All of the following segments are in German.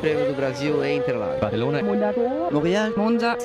Prêmio do Brasil em Interlagos. Barcelona, Monaco, Montreal, Monza,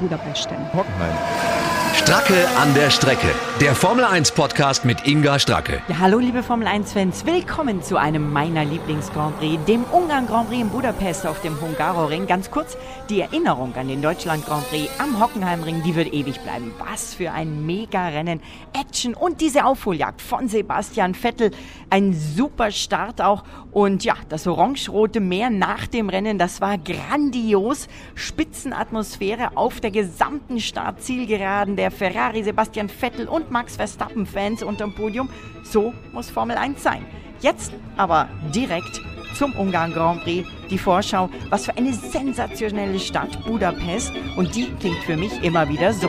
Budapest. Hockenheim. Stracke an der Strecke. Der Formel 1 Podcast mit Inga Stracke. Ja, hallo liebe Formel 1-Fans, willkommen zu einem meiner Lieblings-Grand Prix, dem Ungarn Grand Prix in Budapest auf dem Hungaroring. Ganz kurz, die Erinnerung an den Deutschland Grand Prix am Hockenheimring, die wird ewig bleiben. Was für ein Mega-Rennen, Action und diese Aufholjagd von Sebastian Vettel. Ein super Start auch und ja, das orange-rote Meer nach dem Rennen, das war grandios. Spitzenatmosphäre auf der gesamten Startzielgeraden der Ferrari, Sebastian Vettel und Max Verstappen-Fans unterm Podium. So muss Formel 1 sein. Jetzt aber direkt zum Ungarn Grand Prix. Die Vorschau, was für eine sensationelle Stadt Budapest. Und die klingt für mich immer wieder so.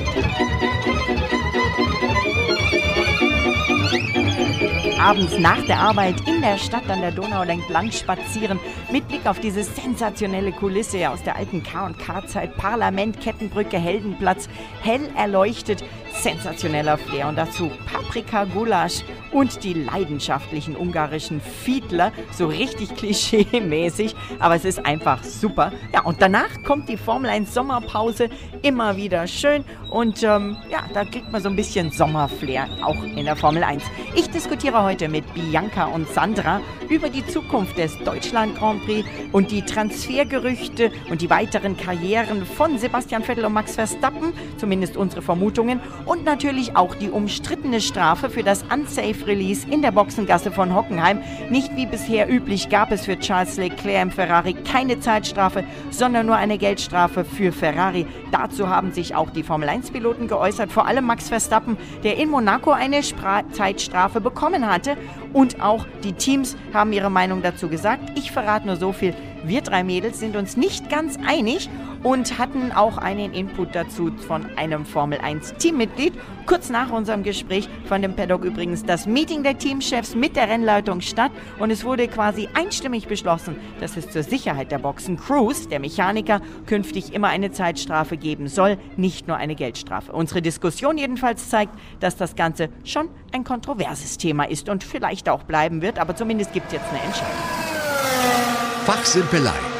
Abends nach der Arbeit in der Stadt an der Donau entlang spazieren, mit Blick auf diese sensationelle Kulisse aus der alten K&K-Zeit, Parlament, Kettenbrücke, Heldenplatz, hell erleuchtet, sensationeller Flair und dazu Paprika, Gulasch und die leidenschaftlichen ungarischen Fiedler, so richtig klischee-mäßig, aber es ist einfach super. Ja, und danach kommt die Formel 1 Sommerpause, immer wieder schön und ähm, ja, da kriegt man so ein bisschen Sommerflair auch in der Formel 1. Ich diskutiere heute mit Bianca und Sandra über die Zukunft des Deutschland Grand Prix und die Transfergerüchte und die weiteren Karrieren von Sebastian Vettel und Max Verstappen, zumindest unsere Vermutungen, und natürlich auch die umstrittene Strafe für das Unsafe Release in der Boxengasse von Hockenheim. Nicht wie bisher üblich gab es für Charles Leclerc im Ferrari keine Zeitstrafe, sondern nur eine Geldstrafe für Ferrari. Dazu haben sich auch die Formel 1 Piloten geäußert, vor allem Max Verstappen, der in Monaco eine Spra Zeitstrafe bekommen hatte. Und auch die Teams haben ihre Meinung dazu gesagt. Ich verrate nur so viel. Wir drei Mädels sind uns nicht ganz einig und hatten auch einen Input dazu von einem Formel 1 Teammitglied. Kurz nach unserem Gespräch fand im Paddock übrigens das Meeting der Teamchefs mit der Rennleitung statt und es wurde quasi einstimmig beschlossen, dass es zur Sicherheit der Boxen Crews, der Mechaniker, künftig immer eine Zeitstrafe geben soll, nicht nur eine Geldstrafe. Unsere Diskussion jedenfalls zeigt, dass das Ganze schon ein kontroverses Thema ist und vielleicht auch bleiben wird, aber zumindest gibt es jetzt eine Entscheidung. Fachsimpelei.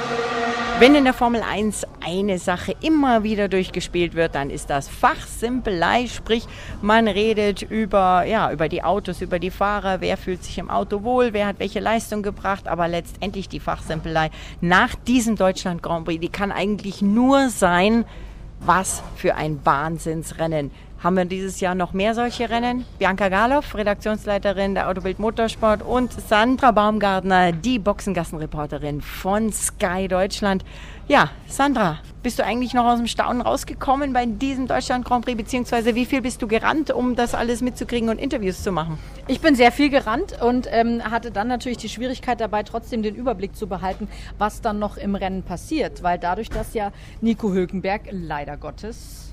Wenn in der Formel 1 eine Sache immer wieder durchgespielt wird, dann ist das Fachsimpelei, sprich man redet über, ja, über die Autos, über die Fahrer, wer fühlt sich im Auto wohl, wer hat welche Leistung gebracht, aber letztendlich die Fachsimpelei nach diesem Deutschland Grand Prix, die kann eigentlich nur sein, was für ein Wahnsinnsrennen. Haben wir dieses Jahr noch mehr solche Rennen? Bianca Galoff, Redaktionsleiterin der Autobild Motorsport und Sandra Baumgartner, die Boxengassenreporterin von Sky Deutschland. Ja, Sandra, bist du eigentlich noch aus dem Staunen rausgekommen bei diesem Deutschland Grand Prix, beziehungsweise wie viel bist du gerannt, um das alles mitzukriegen und Interviews zu machen? Ich bin sehr viel gerannt und ähm, hatte dann natürlich die Schwierigkeit dabei, trotzdem den Überblick zu behalten, was dann noch im Rennen passiert. Weil dadurch, dass ja Nico Hülkenberg leider Gottes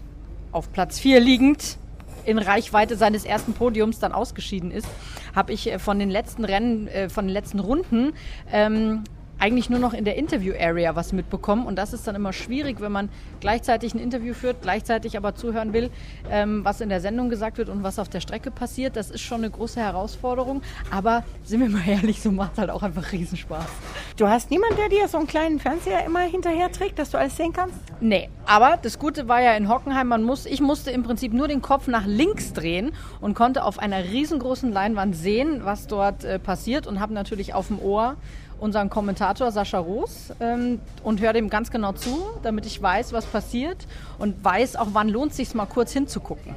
auf Platz 4 liegend in Reichweite seines ersten Podiums dann ausgeschieden ist, habe ich äh, von den letzten Rennen, äh, von den letzten Runden ähm, eigentlich nur noch in der Interview-Area was mitbekommen. Und das ist dann immer schwierig, wenn man gleichzeitig ein Interview führt, gleichzeitig aber zuhören will, ähm, was in der Sendung gesagt wird und was auf der Strecke passiert. Das ist schon eine große Herausforderung. Aber sind wir mal ehrlich, so macht halt auch einfach Riesenspaß. Du hast niemanden, der dir so einen kleinen Fernseher immer hinterher trägt, dass du alles sehen kannst? Nee, aber das Gute war ja in Hockenheim, man muss, ich musste im Prinzip nur den Kopf nach links drehen und konnte auf einer riesengroßen Leinwand sehen, was dort äh, passiert und habe natürlich auf dem Ohr unseren Kommentator Sascha Roos ähm, und höre dem ganz genau zu, damit ich weiß, was passiert und weiß auch, wann lohnt es sich mal kurz hinzugucken.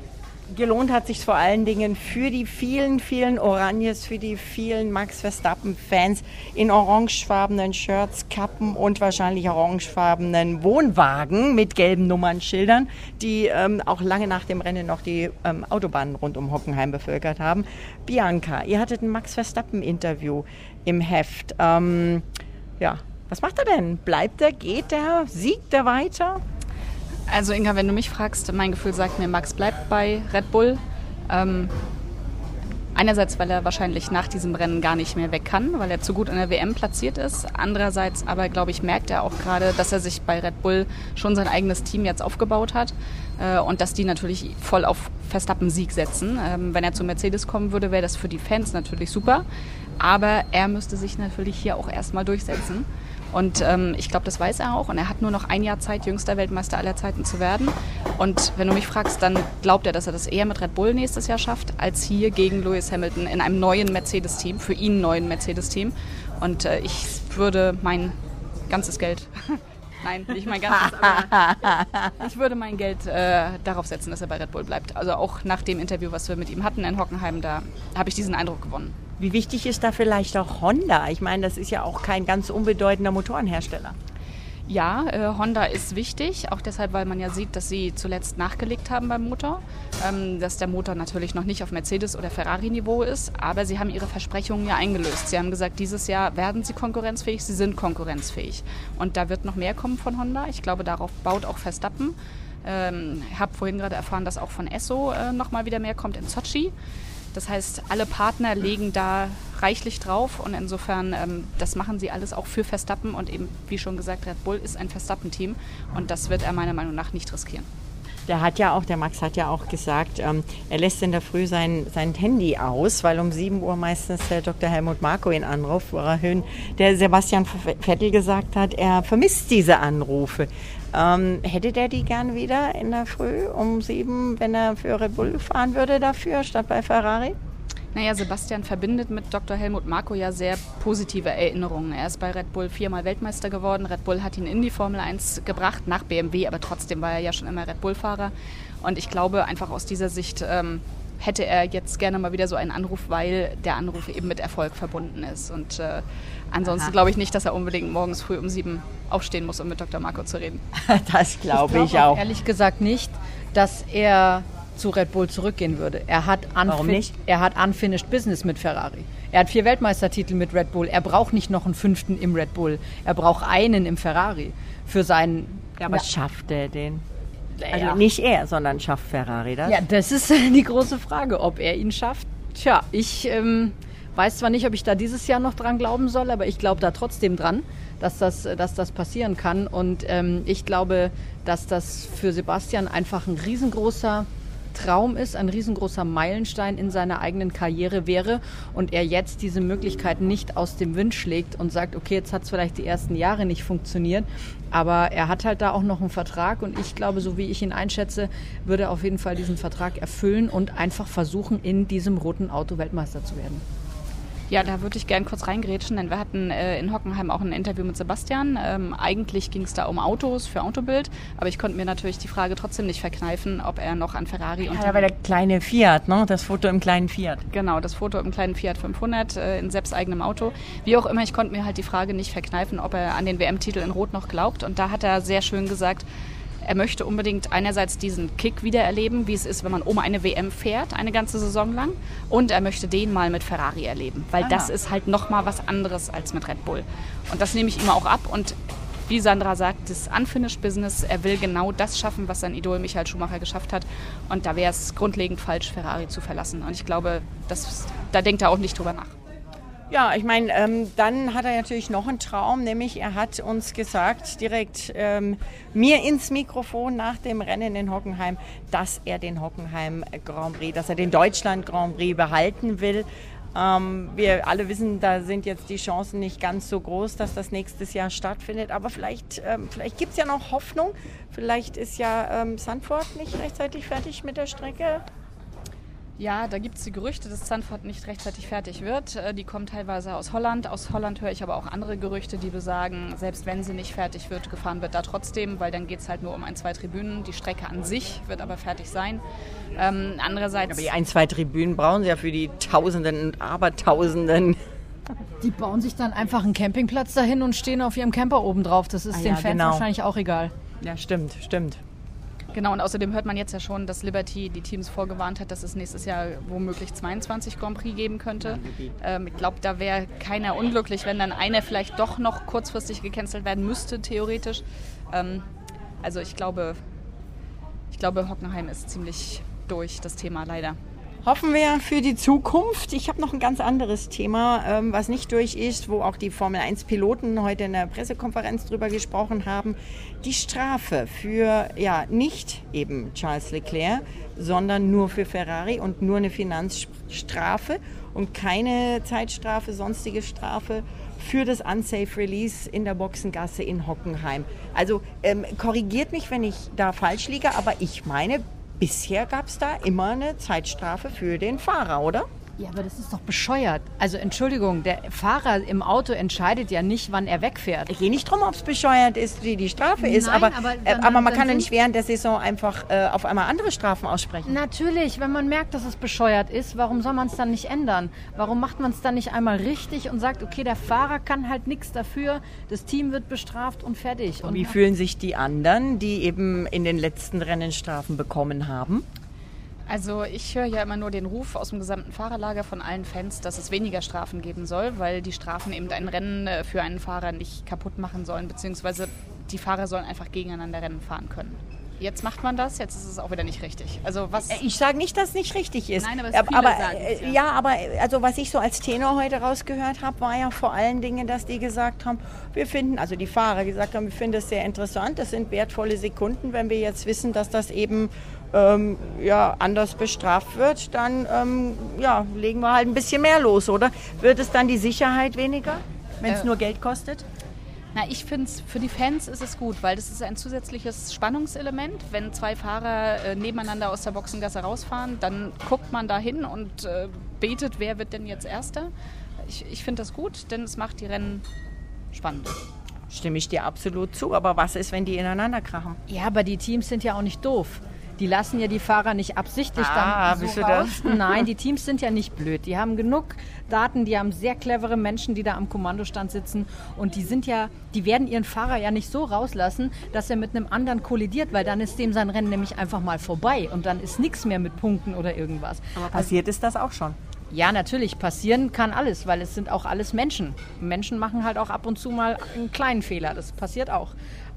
Gelohnt hat sich vor allen Dingen für die vielen, vielen Oranjes, für die vielen Max Verstappen-Fans in orangefarbenen Shirts, Kappen und wahrscheinlich orangefarbenen Wohnwagen mit gelben Nummernschildern, die ähm, auch lange nach dem Rennen noch die ähm, Autobahnen rund um Hockenheim bevölkert haben. Bianca, ihr hattet ein Max Verstappen-Interview im Heft. Ähm, ja, was macht er denn? Bleibt er, geht er, siegt er weiter? Also Inga, wenn du mich fragst, mein Gefühl sagt mir, Max bleibt bei Red Bull. Ähm, einerseits, weil er wahrscheinlich nach diesem Rennen gar nicht mehr weg kann, weil er zu gut an der WM platziert ist. Andererseits aber, glaube ich, merkt er auch gerade, dass er sich bei Red Bull schon sein eigenes Team jetzt aufgebaut hat. äh, und dass die natürlich voll auf Verstappen-Sieg setzen. Ähm, wenn er zu Mercedes kommen würde, wäre das für die Fans natürlich super. Aber er müsste sich natürlich hier auch erstmal durchsetzen. Und ähm, ich glaube, das weiß er auch. Und er hat nur noch ein Jahr Zeit, jüngster Weltmeister aller Zeiten zu werden. Und wenn du mich fragst, dann glaubt er, dass er das eher mit Red Bull nächstes Jahr schafft, als hier gegen Lewis Hamilton in einem neuen Mercedes-Team, für ihn neuen Mercedes-Team. Und äh, ich würde mein ganzes Geld Nein, nicht mein ganzes. ich würde mein Geld äh, darauf setzen, dass er bei Red Bull bleibt. Also auch nach dem Interview, was wir mit ihm hatten in Hockenheim, da habe ich diesen Eindruck gewonnen. Wie wichtig ist da vielleicht auch Honda? Ich meine, das ist ja auch kein ganz unbedeutender Motorenhersteller. Ja, äh, Honda ist wichtig, auch deshalb, weil man ja sieht, dass sie zuletzt nachgelegt haben beim Motor, ähm, dass der Motor natürlich noch nicht auf Mercedes- oder Ferrari-Niveau ist, aber sie haben ihre Versprechungen ja eingelöst. Sie haben gesagt, dieses Jahr werden sie konkurrenzfähig, sie sind konkurrenzfähig. Und da wird noch mehr kommen von Honda. Ich glaube, darauf baut auch Verstappen. Ähm, ich habe vorhin gerade erfahren, dass auch von Esso äh, noch mal wieder mehr kommt in Sochi. Das heißt, alle Partner legen da reichlich drauf und insofern, ähm, das machen sie alles auch für Verstappen und eben, wie schon gesagt, Red Bull ist ein Verstappen-Team und das wird er meiner Meinung nach nicht riskieren. Der hat ja auch, der Max hat ja auch gesagt, ähm, er lässt in der Früh sein, sein Handy aus, weil um 7 Uhr meistens der Dr. Helmut Marko ihn anruft, wo er der Sebastian Vettel gesagt hat, er vermisst diese Anrufe. Ähm, hätte der die gern wieder in der Früh um 7, wenn er für Red Bull fahren würde dafür, statt bei Ferrari? Naja, Sebastian verbindet mit Dr. Helmut Marko ja sehr positive Erinnerungen. Er ist bei Red Bull viermal Weltmeister geworden. Red Bull hat ihn in die Formel 1 gebracht, nach BMW, aber trotzdem war er ja schon immer Red Bull-Fahrer. Und ich glaube, einfach aus dieser Sicht ähm, hätte er jetzt gerne mal wieder so einen Anruf, weil der Anruf eben mit Erfolg verbunden ist. Und äh, ansonsten glaube ich nicht, dass er unbedingt morgens früh um sieben aufstehen muss, um mit Dr. Marco zu reden. Das glaube ich, glaub ich auch. Ehrlich gesagt nicht, dass er zu Red Bull zurückgehen würde. Er hat, Warum nicht? er hat unfinished business mit Ferrari. Er hat vier Weltmeistertitel mit Red Bull. Er braucht nicht noch einen fünften im Red Bull. Er braucht einen im Ferrari für seinen. Ja, aber schafft er den? Also ja. nicht er, sondern schafft Ferrari das? Ja, das ist die große Frage, ob er ihn schafft. Tja, ich ähm, weiß zwar nicht, ob ich da dieses Jahr noch dran glauben soll, aber ich glaube da trotzdem dran, dass das, dass das passieren kann. Und ähm, ich glaube, dass das für Sebastian einfach ein riesengroßer Traum ist, ein riesengroßer Meilenstein in seiner eigenen Karriere wäre und er jetzt diese Möglichkeit nicht aus dem Wind schlägt und sagt, okay, jetzt hat es vielleicht die ersten Jahre nicht funktioniert, aber er hat halt da auch noch einen Vertrag und ich glaube, so wie ich ihn einschätze, würde er auf jeden Fall diesen Vertrag erfüllen und einfach versuchen, in diesem roten Auto Weltmeister zu werden. Ja, da würde ich gern kurz reingrätschen, denn wir hatten äh, in Hockenheim auch ein Interview mit Sebastian. Ähm, eigentlich ging es da um Autos für Autobild, aber ich konnte mir natürlich die Frage trotzdem nicht verkneifen, ob er noch an Ferrari und Ja, aber der kleine Fiat, ne? Das Foto im kleinen Fiat. Genau, das Foto im kleinen Fiat 500 äh, in selbst eigenem Auto. Wie auch immer, ich konnte mir halt die Frage nicht verkneifen, ob er an den WM-Titel in Rot noch glaubt. Und da hat er sehr schön gesagt, er möchte unbedingt einerseits diesen Kick wiedererleben, wie es ist, wenn man um eine WM fährt, eine ganze Saison lang. Und er möchte den mal mit Ferrari erleben, weil Ah. das ist halt nochmal was anderes als mit Red Bull. Und das nehme ich ihm auch ab. Und wie Sandra sagt, das Unfinished Business, er will genau das schaffen, was sein Idol Michael Schumacher geschafft hat. Und da wäre es grundlegend falsch, Ferrari zu verlassen. Und ich glaube, das, da denkt er auch nicht drüber nach. Ja, ich meine, ähm, dann hat er natürlich noch einen Traum, nämlich er hat uns gesagt, direkt ähm, mir ins Mikrofon nach dem Rennen in Hockenheim, dass er den Hockenheim Grand Prix, dass er den Deutschland Grand Prix behalten will. Ähm, wir alle wissen, da sind jetzt die Chancen nicht ganz so groß, dass das nächstes Jahr stattfindet. Aber vielleicht, ähm, vielleicht gibt es ja noch Hoffnung. Vielleicht ist ja ähm, Sandford nicht rechtzeitig fertig mit der Strecke. Ja, da gibt es die Gerüchte, dass Zandvoort nicht rechtzeitig fertig wird. Äh, Die kommen teilweise aus Holland. Aus Holland höre ich aber auch andere Gerüchte, die besagen, selbst wenn sie nicht fertig wird, gefahren wird da trotzdem, weil dann geht es halt nur um ein, zwei Tribünen. Die Strecke an sich wird aber fertig sein. Ähm, andererseits. Aber die ein, zwei Tribünen brauchen sie ja für die Tausenden und Abertausenden. Die bauen sich dann einfach einen Campingplatz dahin und stehen auf ihrem Camper oben drauf. Das ist Ah den ja, Fans genau. wahrscheinlich auch egal. Ja, stimmt, stimmt. Genau, und außerdem hört man jetzt ja schon, dass Liberty die Teams vorgewarnt hat, dass es nächstes Jahr womöglich 22 Grand Prix geben könnte. Ähm, ich glaube, da wäre keiner unglücklich, wenn dann einer vielleicht doch noch kurzfristig gecancelt werden müsste, theoretisch. Ähm, also ich glaube, ich glaube, Hockenheim ist ziemlich durch, das Thema leider. Hoffen wir für die Zukunft. Ich habe noch ein ganz anderes Thema, ähm, was nicht durch ist, wo auch die Formel 1 Piloten heute in der Pressekonferenz drüber gesprochen haben. Die Strafe für ja nicht eben Charles Leclerc, sondern nur für Ferrari und nur eine Finanzstrafe und keine Zeitstrafe, sonstige Strafe für das Unsafe Release in der Boxengasse in Hockenheim. Also ähm, korrigiert mich, wenn ich da falsch liege, aber ich meine, bisher gab es da immer eine Zeitstrafe für den Fahrer, oder? Ja, aber das ist doch bescheuert. Also Entschuldigung, der Fahrer im Auto entscheidet ja nicht, wann er wegfährt. Ich gehe nicht drum, ob es bescheuert ist, wie die Strafe Nein, ist, aber, aber äh, dann- aber man kann ja nicht während der Saison einfach äh, auf einmal andere Strafen aussprechen. Natürlich, wenn man merkt, dass es bescheuert ist, warum soll man es dann nicht ändern? Warum macht man es dann nicht einmal richtig und sagt, okay, der Fahrer kann halt nichts dafür, das Team wird bestraft und fertig. Und wie fühlen sich die anderen, die eben in den letzten Rennen Strafen bekommen haben? Also ich höre ja immer nur den Ruf aus dem gesamten Fahrerlager von allen Fans, dass es weniger Strafen geben soll, weil die Strafen eben ein Rennen äh, für einen Fahrer nicht kaputt machen sollen, beziehungsweise die Fahrer sollen einfach gegeneinander Rennen fahren können. Jetzt macht man das, jetzt ist es auch wieder nicht richtig. Also was Äh, Ich sage nicht, dass es nicht richtig ist. Nein, aber es aber, sagen es, äh, ja. ja, aber äh, also was ich so als Tenor heute rausgehört habe, war ja vor allen Dingen, dass die gesagt haben, wir finden, also die Fahrer gesagt haben, wir finden das sehr interessant, das sind wertvolle Sekunden, wenn wir jetzt wissen, dass das eben ähm, ja, anders bestraft wird, dann ähm, ja, legen wir halt ein bisschen mehr los, oder? Wird es dann die Sicherheit weniger, wenn es Äh, nur Geld kostet? Na, ich finde es, für die Fans ist es gut, weil das ist ein zusätzliches Spannungselement. Wenn zwei Fahrer äh, nebeneinander aus der Boxengasse rausfahren, dann guckt man da hin und äh, betet, wer wird denn jetzt Erster. Ich, ich finde das gut, denn es macht die Rennen spannend. Stimme ich dir absolut zu, aber was ist, wenn die ineinander krachen? Ja, aber die Teams sind ja auch nicht doof. Die lassen ja die Fahrer nicht absichtlich Ah, dann bist so raus. Nein, die Teams sind ja nicht blöd. Die haben genug Daten, die haben sehr clevere Menschen, die da am Kommandostand sitzen und die sind ja, die werden ihren Fahrer ja nicht so rauslassen, dass er mit einem anderen kollidiert, weil dann ist dem sein Rennen nämlich einfach mal vorbei und dann ist nichts mehr mit Punkten oder irgendwas. Aber passiert ist das auch schon. Ja, natürlich, passieren kann alles, weil es sind auch alles Menschen. Menschen machen halt auch ab und zu mal einen kleinen Fehler, das passiert auch.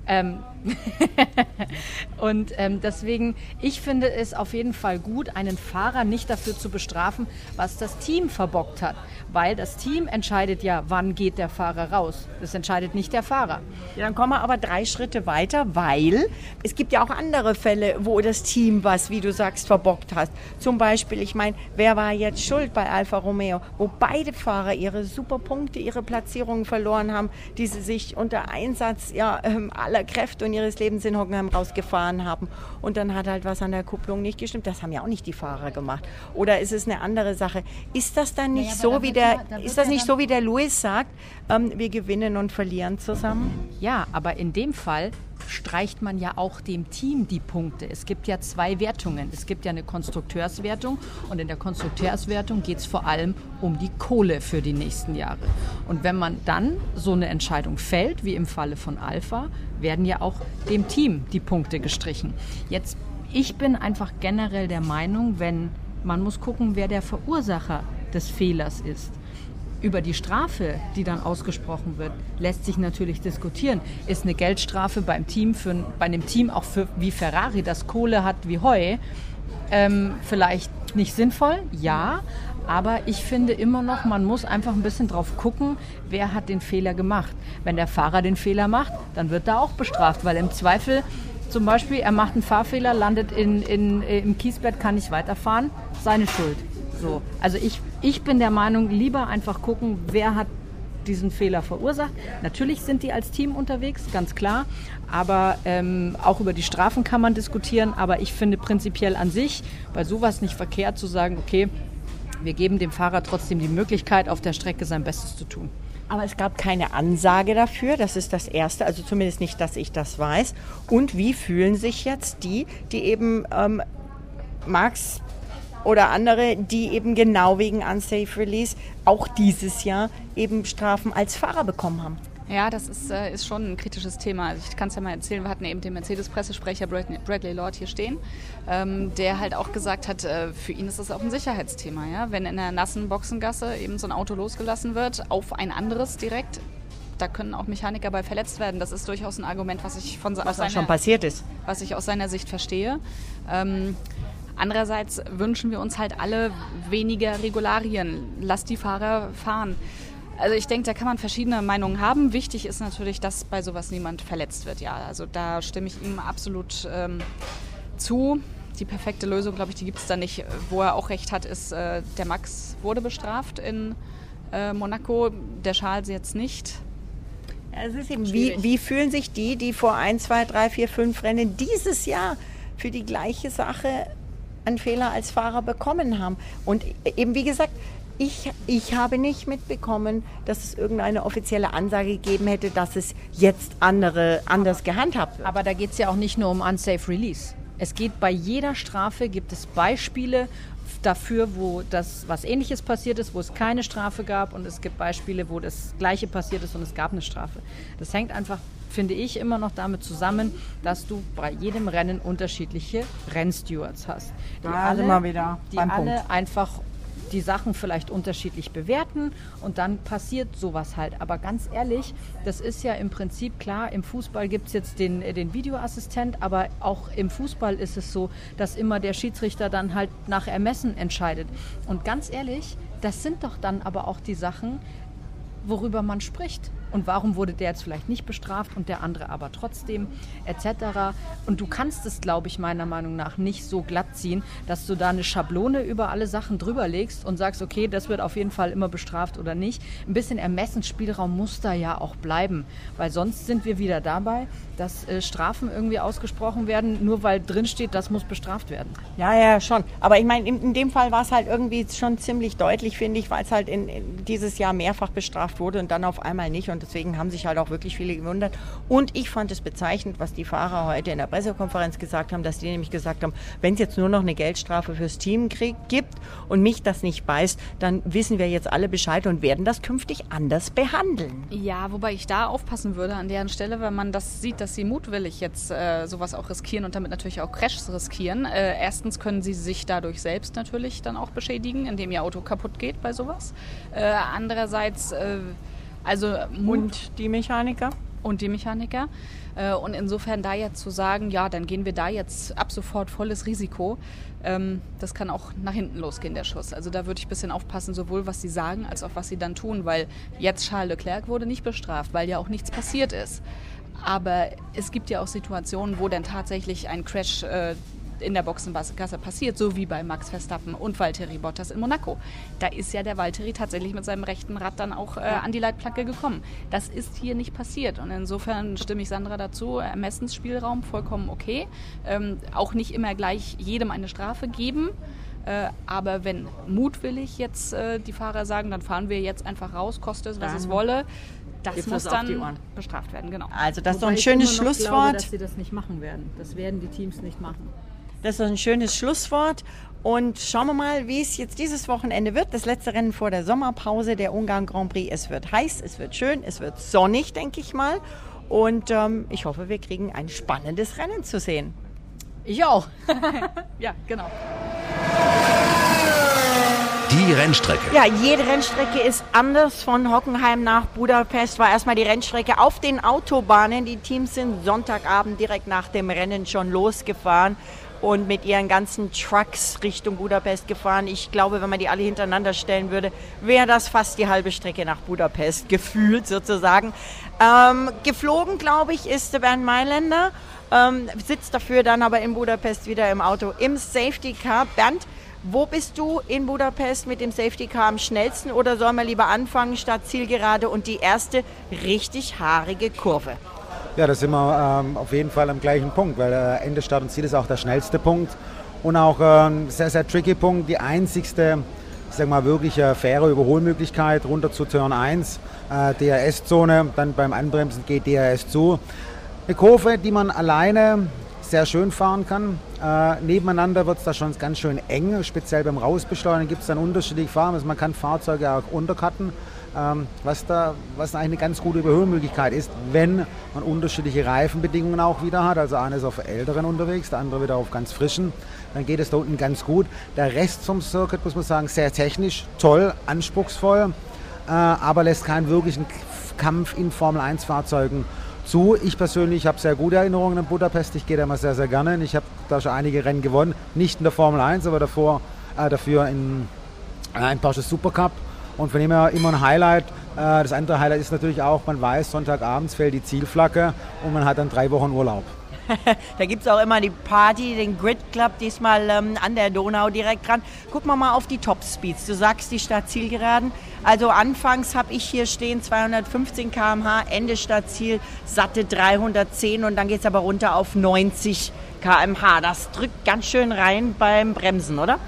Ähm und ähm, deswegen, ich finde es auf jeden Fall gut, einen Fahrer nicht dafür zu bestrafen, was das Team verbockt hat. Weil das Team entscheidet ja, wann geht der Fahrer raus. Das entscheidet nicht der Fahrer. Ja, dann kommen wir aber drei Schritte weiter, weil es gibt ja auch andere Fälle, wo das Team was, wie du sagst, verbockt hat. Zum Beispiel, ich meine, wer war jetzt schuld bei Alfa Romeo, wo beide Fahrer ihre super Punkte, ihre Platzierungen verloren haben, die sie sich unter Einsatz ja, ähm, aller Kräfte und ihres Lebens in Hockenheim rausgefahren haben. Und dann hat halt was an der Kupplung nicht gestimmt. Das haben ja auch nicht die Fahrer gemacht. Oder ist es eine andere Sache? Ist das dann nicht Naja, so, da wie der, ja- da ist das ja nicht so, wie der Louis sagt, ähm, wir gewinnen und verlieren zusammen? Ja, aber in dem Fall streicht man ja auch dem Team die Punkte. Es gibt ja zwei Wertungen. Es gibt ja eine Konstrukteurswertung und in der Konstrukteurswertung geht es vor allem um die Kohle für die nächsten Jahre. Und wenn man dann so eine Entscheidung fällt, wie im Falle von Alpha, werden ja auch dem Team die Punkte gestrichen. Jetzt, ich bin einfach generell der Meinung, wenn man muss gucken, wer der Verursacher des Fehlers ist. Über die Strafe, die dann ausgesprochen wird, lässt sich natürlich diskutieren. Ist eine Geldstrafe beim Team, für, bei einem Team auch für, wie Ferrari, das Kohle hat wie Heu, ähm, vielleicht nicht sinnvoll? Ja. Aber ich finde immer noch, man muss einfach ein bisschen drauf gucken, wer hat den Fehler gemacht. Wenn der Fahrer den Fehler macht, dann wird er auch bestraft, weil im Zweifel zum Beispiel, er macht einen Fahrfehler, landet in, in, im Kiesbett, kann nicht weiterfahren, seine Schuld. So. Also ich, ich bin der Meinung, lieber einfach gucken, wer hat diesen Fehler verursacht. Natürlich sind die als Team unterwegs, ganz klar. Aber ähm, auch über die Strafen kann man diskutieren. Aber ich finde prinzipiell an sich bei sowas nicht verkehrt zu sagen, okay, wir geben dem Fahrer trotzdem die Möglichkeit, auf der Strecke sein Bestes zu tun. Aber es gab keine Ansage dafür, das ist das Erste, also zumindest nicht, dass ich das weiß. Und wie fühlen sich jetzt die, die eben ähm, Max oder andere, die eben genau wegen Unsafe Release auch dieses Jahr eben Strafen als Fahrer bekommen haben? Ja, das ist, äh, ist schon ein kritisches Thema. Also ich kann es ja mal erzählen, wir hatten eben den Mercedes-Pressesprecher Bradley, Lord hier stehen, ähm, der halt auch gesagt hat, äh, für ihn ist das auch ein Sicherheitsthema. Ja? Wenn in der nassen Boxengasse eben so ein Auto losgelassen wird, auf ein anderes direkt, da können auch Mechaniker bei verletzt werden. Das ist durchaus ein Argument, was ich von Was aus seiner, schon passiert ist. was ich aus seiner Sicht verstehe. Ähm, Andererseits wünschen wir uns halt alle weniger Regularien. Lass die Fahrer fahren. Also ich denke, da kann man verschiedene Meinungen haben. Wichtig ist natürlich, dass bei sowas niemand verletzt wird. Ja, also da stimme ich ihm absolut ähm, zu. Die perfekte Lösung, glaube ich, die gibt es da nicht. Wo er auch recht hat, ist, äh, der Max wurde bestraft in äh, Monaco, der Charles jetzt nicht. eben, wie, wie fühlen sich die, die vor ein, zwei, drei, vier, fünf Rennen dieses Jahr für die gleiche Sache einen Fehler als Fahrer bekommen haben? Und eben, wie gesagt, ich, ich habe nicht mitbekommen, dass es irgendeine offizielle Ansage gegeben hätte, dass es jetzt andere, anders gehandhabt wird. Aber da geht es ja auch nicht nur um Unsafe Release. Es geht bei jeder Strafe, gibt es Beispiele dafür, wo das was ähnliches passiert ist, wo es keine Strafe gab und es gibt Beispiele, wo das gleiche passiert ist und es gab eine Strafe. Das hängt einfach, finde ich, immer noch damit zusammen, dass du bei jedem Rennen unterschiedliche Rennstewards hast. Die da alle, mal wieder die alle Punkt. einfach die Sachen vielleicht unterschiedlich bewerten und dann passiert sowas halt. Aber ganz ehrlich, das ist ja im Prinzip klar, im Fußball gibt es jetzt den, äh, den Videoassistent, aber auch im Fußball ist es so, dass immer der Schiedsrichter dann halt nach Ermessen entscheidet. Und ganz ehrlich, das sind doch dann aber auch die Sachen, worüber man spricht und warum wurde der jetzt vielleicht nicht bestraft und der andere aber trotzdem etc. Und du kannst es, glaube ich, meiner Meinung nach nicht so glatt ziehen, dass du da eine Schablone über alle Sachen drüber legst und sagst, okay, das wird auf jeden Fall immer bestraft oder nicht. Ein bisschen Ermessensspielraum muss da ja auch bleiben, weil sonst sind wir wieder dabei, dass äh, Strafen irgendwie ausgesprochen werden, nur weil drin steht, das muss bestraft werden. Ja, ja, schon. Aber ich meine, in, in, dem Fall war es halt irgendwie schon ziemlich deutlich, finde ich, weil es halt in, in dieses Jahr mehrfach bestraft wurde und dann auf einmal nicht. Und und deswegen haben sich halt auch wirklich viele gewundert. Und ich fand es bezeichnend, was die Fahrer heute in der Pressekonferenz gesagt haben, dass die nämlich gesagt haben, wenn es jetzt nur noch eine Geldstrafe fürs Team gibt und mich das nicht beißt, dann wissen wir jetzt alle Bescheid und werden das künftig anders behandeln. Ja, wobei ich da aufpassen würde an deren Stelle, wenn man das sieht, dass sie mutwillig jetzt äh, sowas auch riskieren und damit natürlich auch Crashs riskieren. Äh, erstens können sie sich dadurch selbst natürlich dann auch beschädigen, indem ihr Auto kaputt geht bei sowas. Äh, andererseits äh, also und die Mechaniker? Und die Mechaniker. Äh, und insofern da jetzt zu sagen, ja, dann gehen wir da jetzt ab sofort volles Risiko, ähm, das kann auch nach hinten losgehen, der Schuss. Also da würde ich ein bisschen aufpassen, sowohl was sie sagen, als auch was sie dann tun, weil jetzt Charles Leclerc wurde nicht bestraft, weil ja auch nichts passiert ist. Aber es gibt ja auch Situationen, wo dann tatsächlich ein Crash äh, in der Boxengasse passiert, so wie bei Max Verstappen und Valtteri Bottas in Monaco. Da ist ja der Valtteri tatsächlich mit seinem rechten Rad dann auch äh, an die Leitplanke gekommen. Das ist hier nicht passiert und insofern stimme ich Sandra dazu. Ermessensspielraum vollkommen okay. Ähm, auch nicht immer gleich jedem eine Strafe geben. Äh, aber wenn mutwillig jetzt äh, die Fahrer sagen, dann fahren wir jetzt einfach raus, koste es, was es wolle, das muss dann bestraft werden, genau. Also das ist doch ein schönes Schlusswort. Glaube, dass sie das nicht machen werden. Das werden die Teams nicht machen. Das ist ein schönes Schlusswort. Und schauen wir mal, wie es jetzt dieses Wochenende wird. Das letzte Rennen vor der Sommerpause, der Ungarn Grand Prix. Es wird heiß, es wird schön, es wird sonnig, denke ich mal. Und ähm, ich hoffe, wir kriegen ein spannendes Rennen zu sehen. Ich auch. ja, genau. Die Rennstrecke. Ja, jede Rennstrecke ist anders. Von Hockenheim nach Budapest war erstmal die Rennstrecke auf den Autobahnen. Die Teams sind Sonntagabend direkt nach dem Rennen schon losgefahren und mit ihren ganzen Trucks Richtung Budapest gefahren. Ich glaube, wenn man die alle hintereinander stellen würde, wäre das fast die halbe Strecke nach Budapest gefühlt sozusagen. Ähm, geflogen, glaube ich, ist Bernd Mailänder, ähm, sitzt dafür dann aber in Budapest wieder im Auto im Safety Car. Bernd, wo bist du in Budapest mit dem Safety Car am schnellsten oder sollen wir lieber anfangen statt Zielgerade und die erste richtig haarige Kurve? Ja, da sind wir ähm, auf jeden Fall am gleichen Punkt, weil äh, Ende Start und Ziel ist auch der schnellste Punkt und auch ein ähm, sehr, sehr tricky Punkt. Die einzigste, ich sag mal, wirklich äh, faire Überholmöglichkeit runter zu Turn 1, äh, DRS-Zone, dann beim Anbremsen geht DRS zu. Eine Kurve, die man alleine sehr schön fahren kann. Äh, nebeneinander wird es da schon ganz schön eng, speziell beim Rausbeschleunigen gibt es dann unterschiedliche Farben. Also man kann Fahrzeuge auch untercutten was, da, was eine ganz gute Überholmöglichkeit ist, wenn man unterschiedliche Reifenbedingungen auch wieder hat. Also einer ist auf älteren unterwegs, der andere wieder auf ganz frischen. Dann geht es da unten ganz gut. Der Rest vom Circuit, muss man sagen, sehr technisch, toll, anspruchsvoll, äh, aber lässt keinen wirklichen Kampf in Formel 1 Fahrzeugen zu. Ich persönlich habe sehr gute Erinnerungen an Budapest. Ich gehe da immer sehr, sehr gerne. Ich habe da schon einige Rennen gewonnen. Nicht in der Formel 1, aber davor, äh, dafür in, äh, in Porsche Supercup. Und von dem her immer ein Highlight. Äh, das andere Highlight ist natürlich auch, man weiß, Sonntagabends fällt die Zielflagge und man hat dann drei Wochen Urlaub. da gibt es auch immer die Party, den Grid Club, diesmal ähm, an der Donau direkt dran. Gucken wir mal auf die Top Speeds. Du sagst die Startzielgeraden. Also anfangs habe ich hier stehen 215 km/h, Ende Startziel satte 310 und dann geht es aber runter auf 90 km/h. Das drückt ganz schön rein beim Bremsen, oder?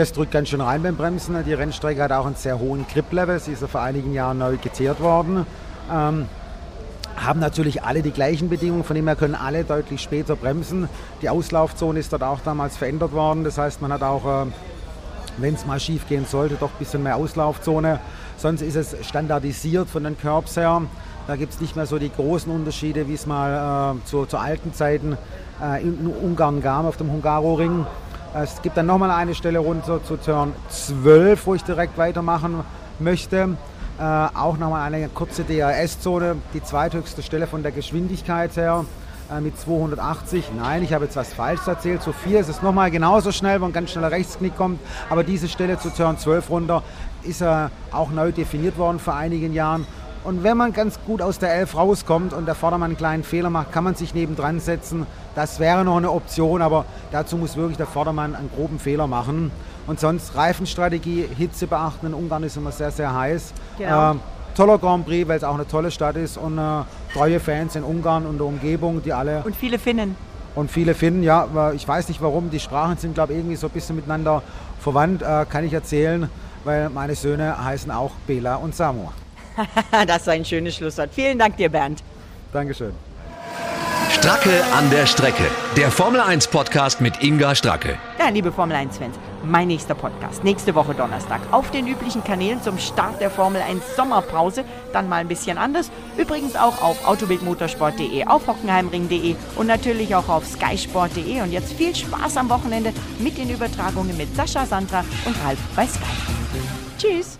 Das drückt ganz schön rein beim Bremsen. Die Rennstrecke hat auch einen sehr hohen Grip-Level. Sie ist ja vor einigen Jahren neu gezehrt worden. Ähm, haben natürlich alle die gleichen Bedingungen, von dem her können alle deutlich später bremsen. Die Auslaufzone ist dort auch damals verändert worden. Das heißt, man hat auch, äh, wenn es mal schief gehen sollte, doch ein bisschen mehr Auslaufzone. Sonst ist es standardisiert von den Curbs her. Da gibt es nicht mehr so die großen Unterschiede, wie es mal äh, zu, zu, alten Zeiten äh, in Ungarn gab, auf dem Hungaroring. Es gibt dann nochmal eine Stelle runter zu Turn 12, wo ich direkt weitermachen möchte. Äh, auch nochmal eine kurze DRS-Zone, die zweithöchste Stelle von der Geschwindigkeit her äh, mit 280. Nein, ich habe jetzt was falsch erzählt. Zu 4 ist es nochmal genauso schnell, wo ein ganz schneller Rechtsknick kommt. Aber diese Stelle zu Turn 12 runter ist äh, auch neu definiert worden vor einigen Jahren. Und wenn man ganz gut aus der 11 rauskommt und der Vordermann einen kleinen Fehler macht, kann man sich nebendran setzen. Das wäre noch eine Option, aber dazu muss wirklich der Vordermann einen groben Fehler machen. Und sonst Reifenstrategie, Hitze beachten. In Ungarn ist immer sehr, sehr heiß. Genau. Äh, toller Grand Prix, weil es auch eine tolle Stadt ist und äh, treue Fans in Ungarn und der Umgebung, die alle. Und viele Finnen. Und viele Finnen, ja. Ich weiß nicht warum. Die Sprachen sind, glaube ich, irgendwie so ein bisschen miteinander verwandt, äh, kann ich erzählen, weil meine Söhne heißen auch Bela und Samu. das ist ein schönes Schlusswort. Vielen Dank dir, Bernd. Dankeschön. Stracke an der Strecke. Der Formel 1 Podcast mit Inga Stracke. Ja, liebe Formel 1 Fans, mein nächster Podcast nächste Woche Donnerstag auf den üblichen Kanälen zum Start der Formel 1 Sommerpause, dann mal ein bisschen anders. Übrigens auch auf autobildmotorsport.de, auf hockenheimring.de und natürlich auch auf skysport.de und jetzt viel Spaß am Wochenende mit den Übertragungen mit Sascha, Sandra und Ralf bei Sky. Tschüss.